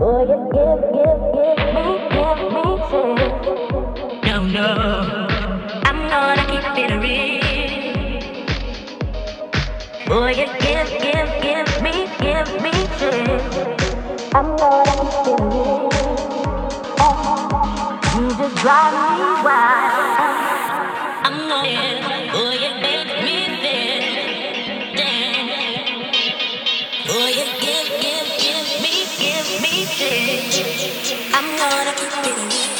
Boy, it gives, gives, gives me no. I'm gonna keep it real. Boy, you give, give, give me, give me chills. I'm gonna keep it real. Oh, you just drive me wild. I'm going, boy, you make me feel. Damn. Boy, you give, give, give me, give me chills. I'm gonna keep it real.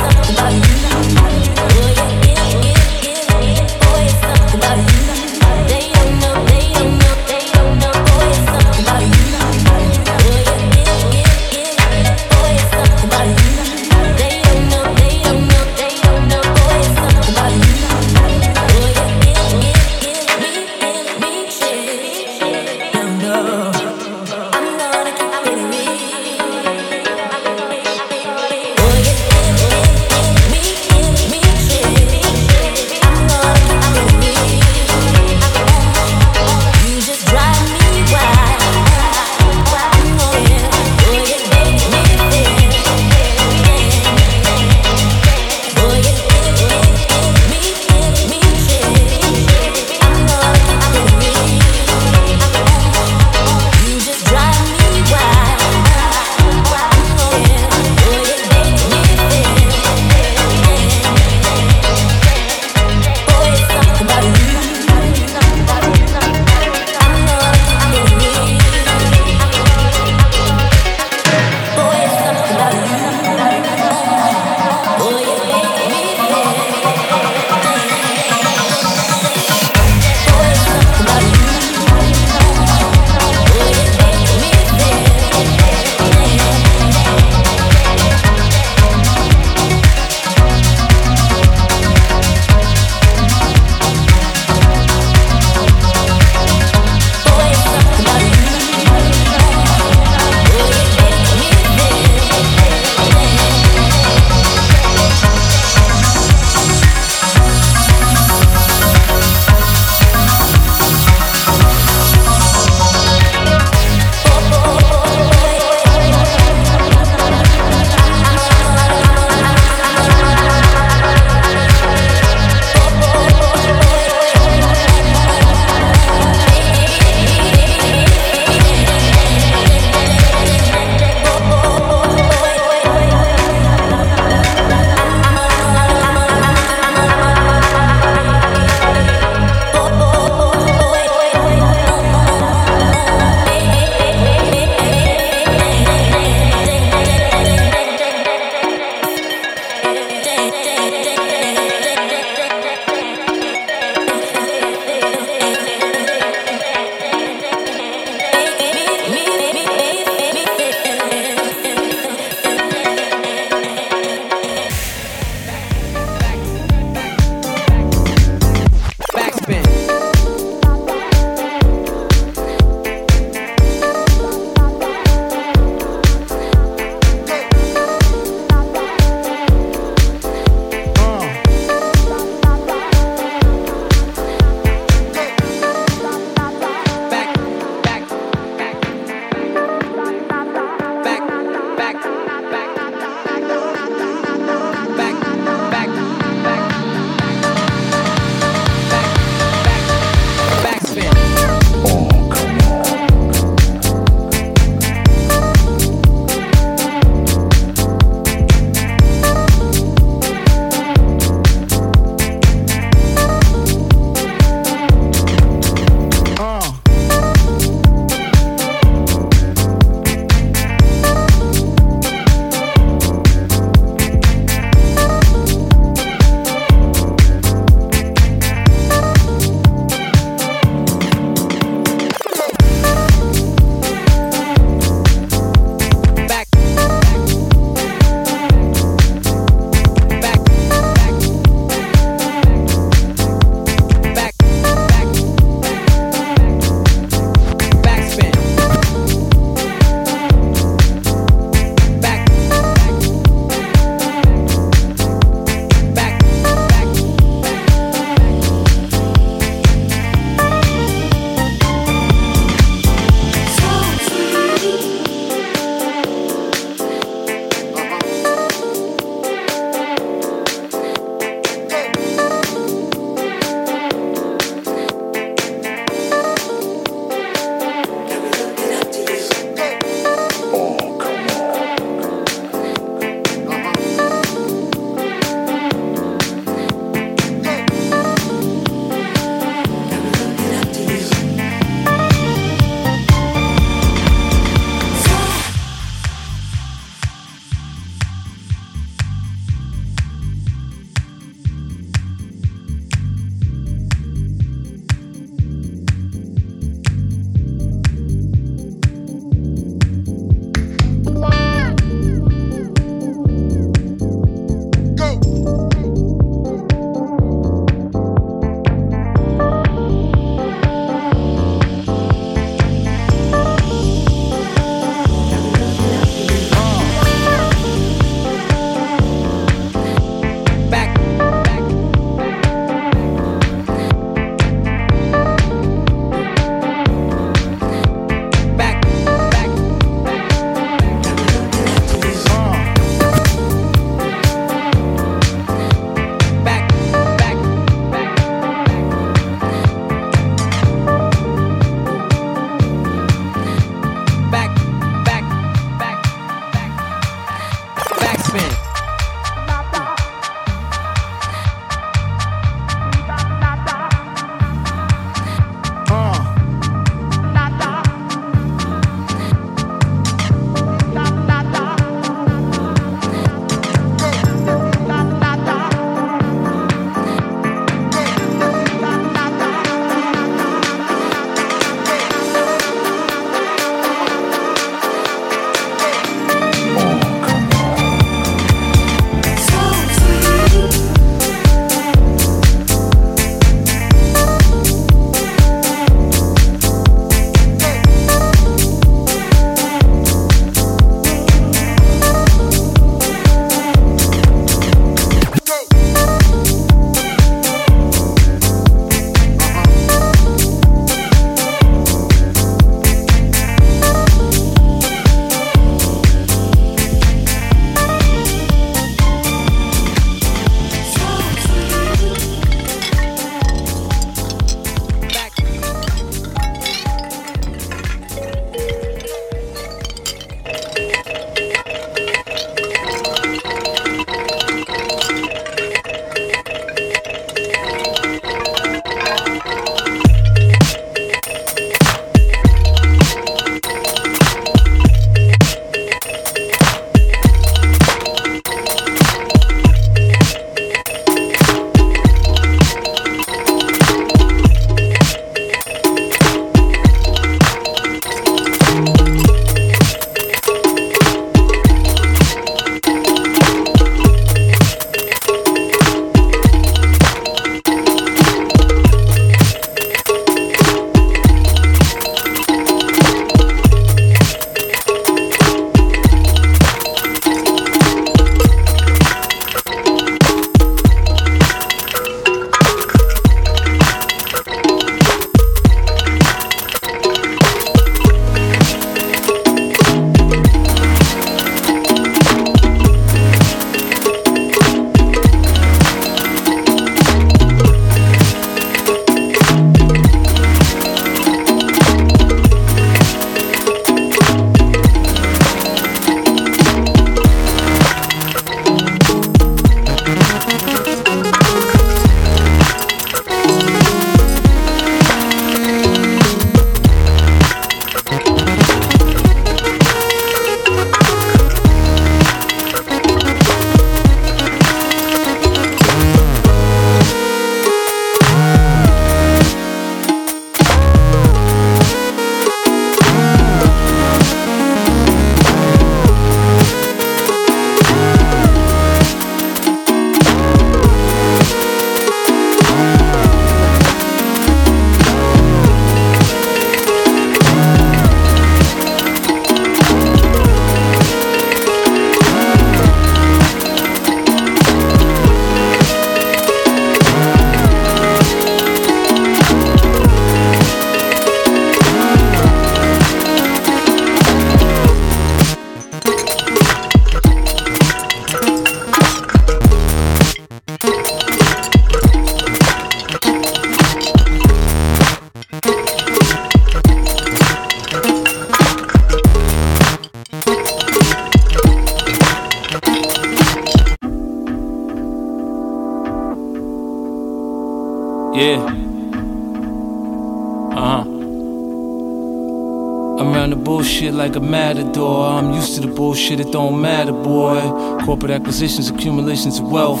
Matador. I'm used to the bullshit, it don't matter, boy. Corporate acquisitions, accumulations of wealth.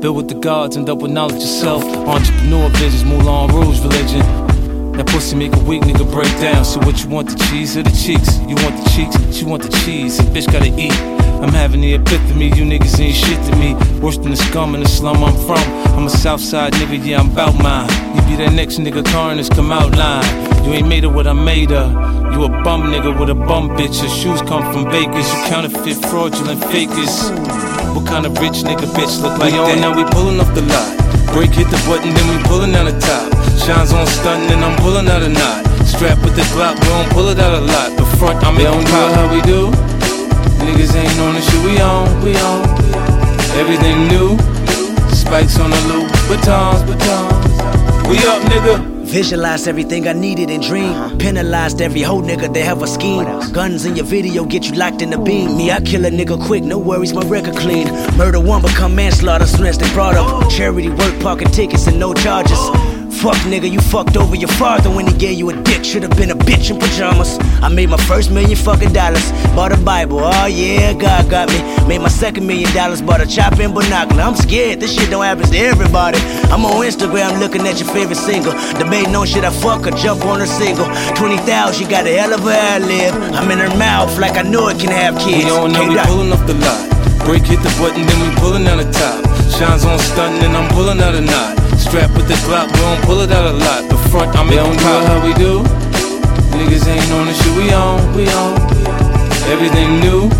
Built with the gods end up with knowledge yourself. Entrepreneur visions, Moulin Rouge religion. That pussy make a weak nigga break down. So what you want, the cheese or the cheeks? You want the cheeks, she want the cheese. Bitch gotta eat. I'm having the epiphany, you niggas ain't shit to me. Worse than the scum in the slum I'm from. I'm a Southside nigga, yeah, I'm bout mine. You be that next nigga, carnage, come out line. You ain't made of what I made of. You a bum nigga with a bum bitch. Your shoes come from bakers. You counterfeit, fraudulent fakers. What kind of rich nigga bitch look like we on that? now, we pulling off the lot. Break hit the button, then we pulling out the top. Shines on stunting, and I'm pulling out a knot. Strap with the Glock, we don't pull it out a lot. The front, I'm in don't how we do. Niggas ain't on the shit we on, we on. Everything new. Spikes on the loop, batons, batons. We up, nigga. Visualized everything I needed and dreamed. Penalized every whole nigga that have a scheme. Guns in your video get you locked in the beam. Me, I kill a nigga quick, no worries, my record clean. Murder one become manslaughter, stress they brought up. Charity work, parking tickets, and no charges. Fuck nigga, you fucked over your father when he gave you a dick. Should've been a bitch in pajamas. I made my first million fucking dollars. Bought a Bible, oh yeah, God got me. Made my second million dollars, bought a chop and binocular. I'm scared, this shit don't happen to everybody. I'm on Instagram looking at your favorite single. Debating on shit I fuck or jump on her single. 20,000, she got a hell of a ad lib. I'm in her mouth like I know it can have kids. We on now, Can't we pulling off the lot. Break hit the button, then we pulling out the top. Shines on stunting, and I'm pulling out a knot. Strap with the Glock, we don't pull it out a lot. The front, I'm in don't know how we do. Niggas ain't on the shit we on, we on. Everything new.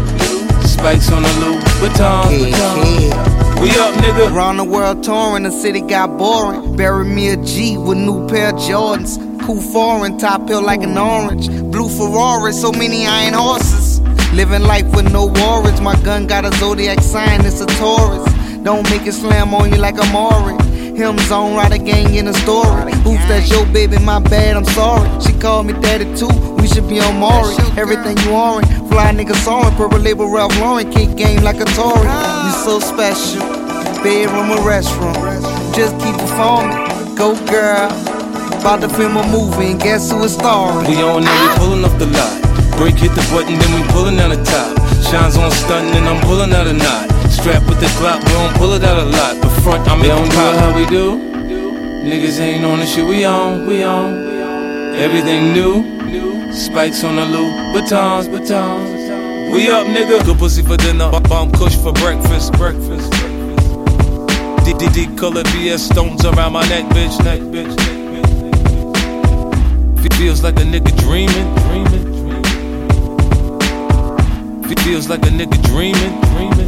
Spikes on the loop, batons, batons. We up, nigga. Around the world touring, the city got boring. Bury me a G with new pair of Jordans. Cool foreign, top hill like an orange. Blue Ferrari, so many iron horses. Living life with no worries. My gun got a zodiac sign, it's a Taurus. Don't make it slam on you like a Maury. Him on, ride a gang in a story. Oops, that's your baby, my bad, I'm sorry. She called me daddy too, we should be on Maury. Everything you orange, fly nigga soaring. Purple label Ralph Lauren, kick game like a Tory. You so special, bedroom or restroom. Just keep performing, go girl. About to film a movie and guess who is starring? We on now, we pulling up the lot. Break hit the button, then we pulling out the top. Shines on stunting, and I'm pulling out a knot. Strap with the Glock, we don't pull it out a lot. The front, I'm They in don't the know how we do. Niggas ain't on the shit we on, we on. Everything new. Spikes on the loop, batons, batons. We up, nigga. Good pussy for dinner, bump kush for breakfast, breakfast. DDD color VVS stones around my neck, bitch, neck, bitch, neck, bitch. Feels like a nigga dreaming, dreaming, dreaming. Fe- Feels like a nigga dreaming, dreaming.